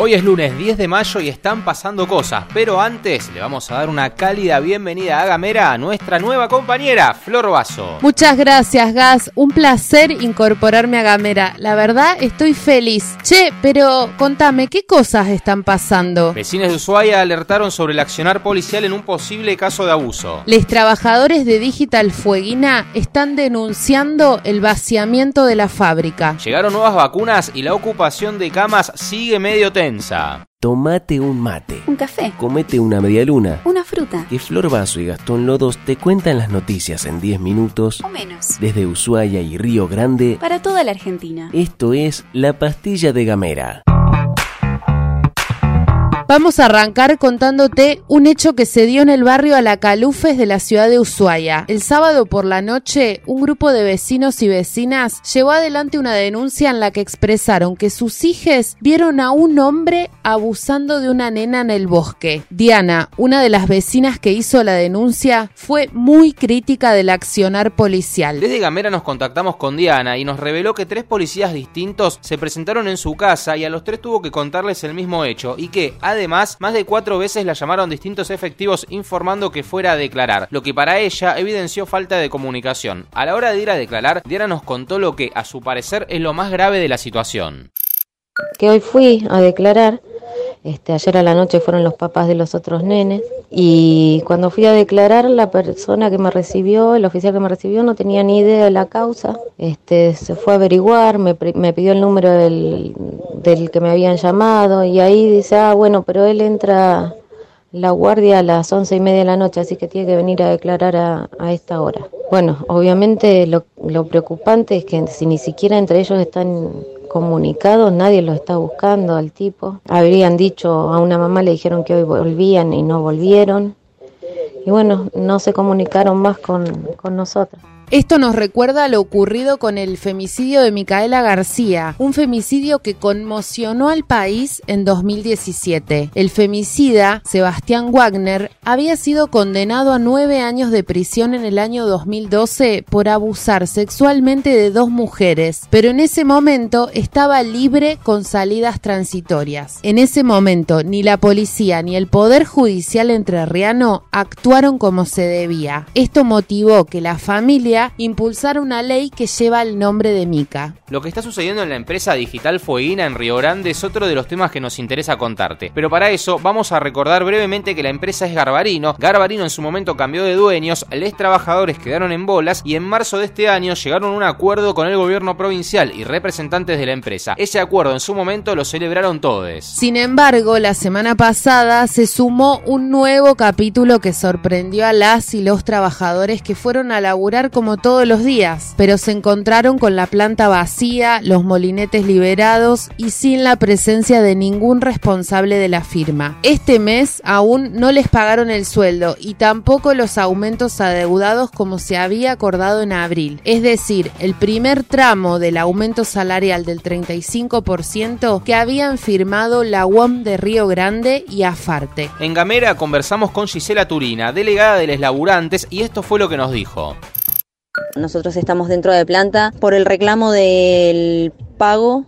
Hoy es lunes 10 de mayo y están pasando cosas, pero antes le vamos a dar una cálida bienvenida a Gamera a nuestra nueva compañera, Flor Vaso. Muchas gracias, Gas. Un placer incorporarme a Gamera. La verdad, estoy feliz. Che, pero contame, ¿qué cosas están pasando? Vecinos de Ushuaia alertaron sobre el accionar policial en un posible caso de abuso. Los trabajadores de Digital Fueguina están denunciando el vaciamiento de la fábrica. Llegaron nuevas vacunas y la ocupación de camas sigue medio tensa. Tomate un mate. Un café. Comete una media luna. Una fruta. Que Flor Vaso y Gastón Lodos te cuentan las noticias en 10 minutos. O menos. Desde Ushuaia y Río Grande. Para toda la Argentina. Esto es La Pastilla de Gamera. Vamos a arrancar contándote un hecho que se dio en el barrio Alacalufes de la ciudad de Ushuaia. El sábado por la noche, un grupo de vecinos y vecinas llevó adelante una denuncia en la que expresaron que sus hijas vieron a un hombre abusando de una nena en el bosque. Diana, una de las vecinas que hizo la denuncia, fue muy crítica del accionar policial. Desde Gamera nos contactamos con Diana y nos reveló que tres policías distintos se presentaron en su casa y a los tres tuvo que contarles el mismo hecho y que, Además, más de cuatro veces la llamaron distintos efectivos informando que fuera a declarar, lo que para ella evidenció falta de comunicación. A la hora de ir a declarar, Diana nos contó lo que, a su parecer, es lo más grave de la situación. Que hoy fui a declarar, este, ayer a la noche fueron los papás de los otros nenes y cuando fui a declarar la persona que me recibió, el oficial que me recibió no tenía ni idea de la causa, este, se fue a averiguar, me, me pidió el número del, del que me habían llamado y ahí dice, ah, bueno, pero él entra la guardia a las once y media de la noche, así que tiene que venir a declarar a, a esta hora. Bueno, obviamente lo, lo, preocupante es que si ni siquiera entre ellos están comunicados, nadie lo está buscando al tipo. Habrían dicho a una mamá, le dijeron que hoy volvían y no volvieron. Y bueno, no se comunicaron más con, con nosotros. Esto nos recuerda lo ocurrido con el femicidio de Micaela García, un femicidio que conmocionó al país en 2017. El femicida, Sebastián Wagner, había sido condenado a nueve años de prisión en el año 2012 por abusar sexualmente de dos mujeres, pero en ese momento estaba libre con salidas transitorias. En ese momento ni la policía ni el Poder Judicial entrerriano actuaron como se debía. Esto motivó que la familia impulsar una ley que lleva el nombre de Mica. Lo que está sucediendo en la empresa digital Fueguina en Río Grande es otro de los temas que nos interesa contarte. Pero para eso vamos a recordar brevemente que la empresa es Garbarino. Garbarino en su momento cambió de dueños, les trabajadores quedaron en bolas y en marzo de este año llegaron a un acuerdo con el gobierno provincial y representantes de la empresa. Ese acuerdo en su momento lo celebraron todos. Sin embargo, la semana pasada se sumó un nuevo capítulo que sorprendió a las y los trabajadores que fueron a laburar como todos los días, pero se encontraron con la planta vacía, los molinetes liberados y sin la presencia de ningún responsable de la firma. Este mes aún no les pagaron el sueldo y tampoco los aumentos adeudados como se había acordado en abril. Es decir, el primer tramo del aumento salarial del 35% que habían firmado la UOM de Río Grande y Afarte. En Gamera conversamos con Gisela Turina, delegada de los laburantes, y esto fue lo que nos dijo. Nosotros estamos dentro de planta por el reclamo del pago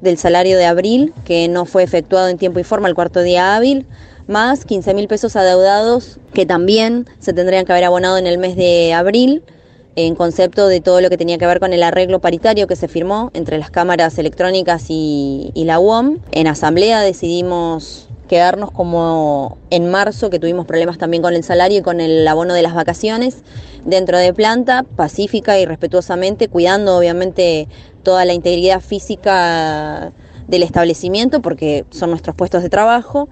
del salario de abril, que no fue efectuado en tiempo y forma el cuarto día hábil, más 15 mil pesos adeudados que también se tendrían que haber abonado en el mes de abril en concepto de todo lo que tenía que ver con el arreglo paritario que se firmó entre las cámaras electrónicas y, y la UOM. En asamblea decidimos quedarnos como en marzo, que tuvimos problemas también con el salario y con el abono de las vacaciones, dentro de planta, pacífica y respetuosamente, cuidando obviamente toda la integridad física del establecimiento, porque son nuestros puestos de trabajo,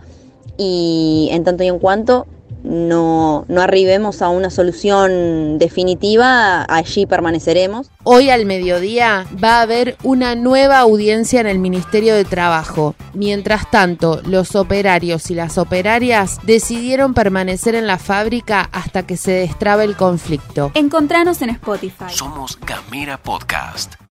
y en tanto y en cuanto no, no arribemos a una solución definitiva, allí permaneceremos. Hoy al mediodía va a haber una nueva audiencia en el Ministerio de Trabajo. Mientras tanto, los operarios y las operarias decidieron permanecer en la fábrica hasta que se destrabe el conflicto. Encontranos en Spotify. Somos Gamera Podcast.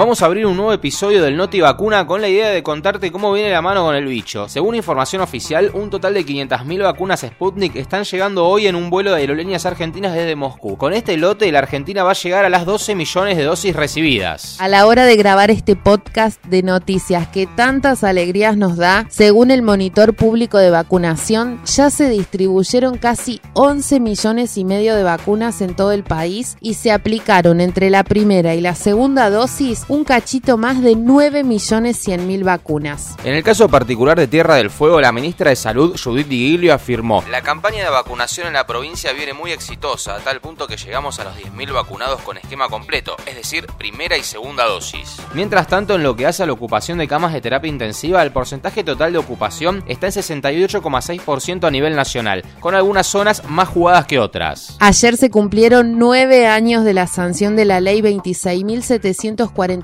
Vamos a abrir un nuevo episodio del Noti Vacuna con la idea de contarte cómo viene la mano con el bicho. Según información oficial, un total de 500.000 vacunas Sputnik están llegando hoy en un vuelo de aerolíneas argentinas desde Moscú. Con este lote, la Argentina va a llegar a las 12 millones de dosis recibidas. A la hora de grabar este podcast de noticias que tantas alegrías nos da, según el monitor público de vacunación, ya se distribuyeron casi 11 millones y medio de vacunas en todo el país y se aplicaron entre la primera y la segunda dosis un cachito más de 9 millones 100 mil vacunas. En el caso particular de Tierra del Fuego, la ministra de Salud, Judith Di afirmó: La campaña de vacunación en la provincia viene muy exitosa, a tal punto que llegamos a los 10.000 vacunados con esquema completo, es decir, primera y segunda dosis. Mientras tanto, en lo que hace a la ocupación de camas de terapia intensiva, el porcentaje total de ocupación está en 68,6% a nivel nacional, con algunas zonas más jugadas que otras. Ayer se cumplieron nueve años de la sanción de la ley 26.740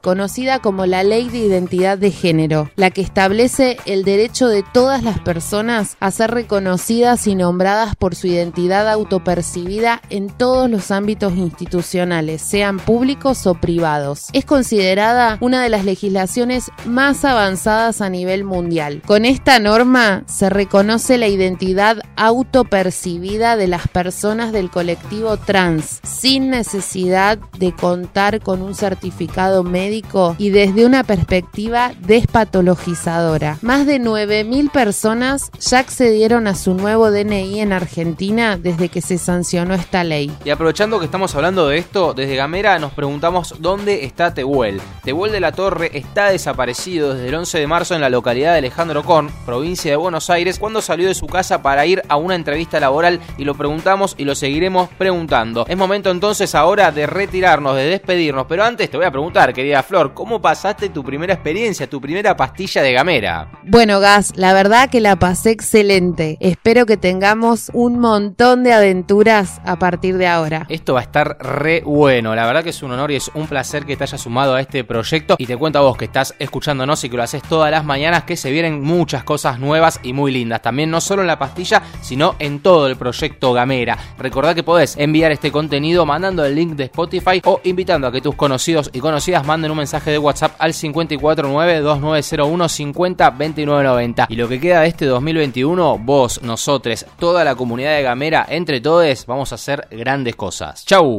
conocida como la Ley de Identidad de Género, la que establece el derecho de todas las personas a ser reconocidas y nombradas por su identidad autopercibida en todos los ámbitos institucionales, sean públicos o privados. Es considerada una de las legislaciones más avanzadas a nivel mundial. Con esta norma se reconoce la identidad autopercibida de las personas del colectivo trans, sin necesidad de contar con un certificado médico y desde una perspectiva despatologizadora. Más de 9.000 personas ya accedieron a su nuevo DNI en Argentina desde que se sancionó esta ley. Y aprovechando que estamos hablando de esto, desde Gamera nos preguntamos dónde está Tehuel. Tehuel de la Torre está desaparecido desde el 11 de marzo en la localidad de Alejandro Korn, provincia de Buenos Aires, cuando salió de su casa para ir a una entrevista laboral y lo preguntamos y lo seguiremos preguntando. Es momento entonces ahora de retirarnos, de despedirnos, pero antes te voy a preguntar, querida Flor, ¿cómo pasaste tu primera experiencia, tu primera pastilla de gamera? Bueno, Gas, la verdad que la pasé excelente. Espero que tengamos un montón de aventuras a partir de ahora. Esto va a estar re bueno. La verdad que es un honor y es un placer que te hayas sumado a este proyecto. Y te cuento a vos que estás escuchándonos y que lo haces todas las mañanas, que se vienen muchas cosas nuevas y muy lindas. También no solo en la pastilla, sino en todo el proyecto Gamera. Recordá que podés enviar este contenido mandando el link de Spotify o invitando a que tus conocidos y conocidas manden un mensaje de WhatsApp al 549-2901-502990. Y lo que queda de este 2021, vos, nosotros, toda la comunidad de Gamera, entre todos, vamos a hacer grandes cosas. ¡Chau!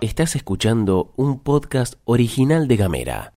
Estás escuchando un podcast original de Gamera.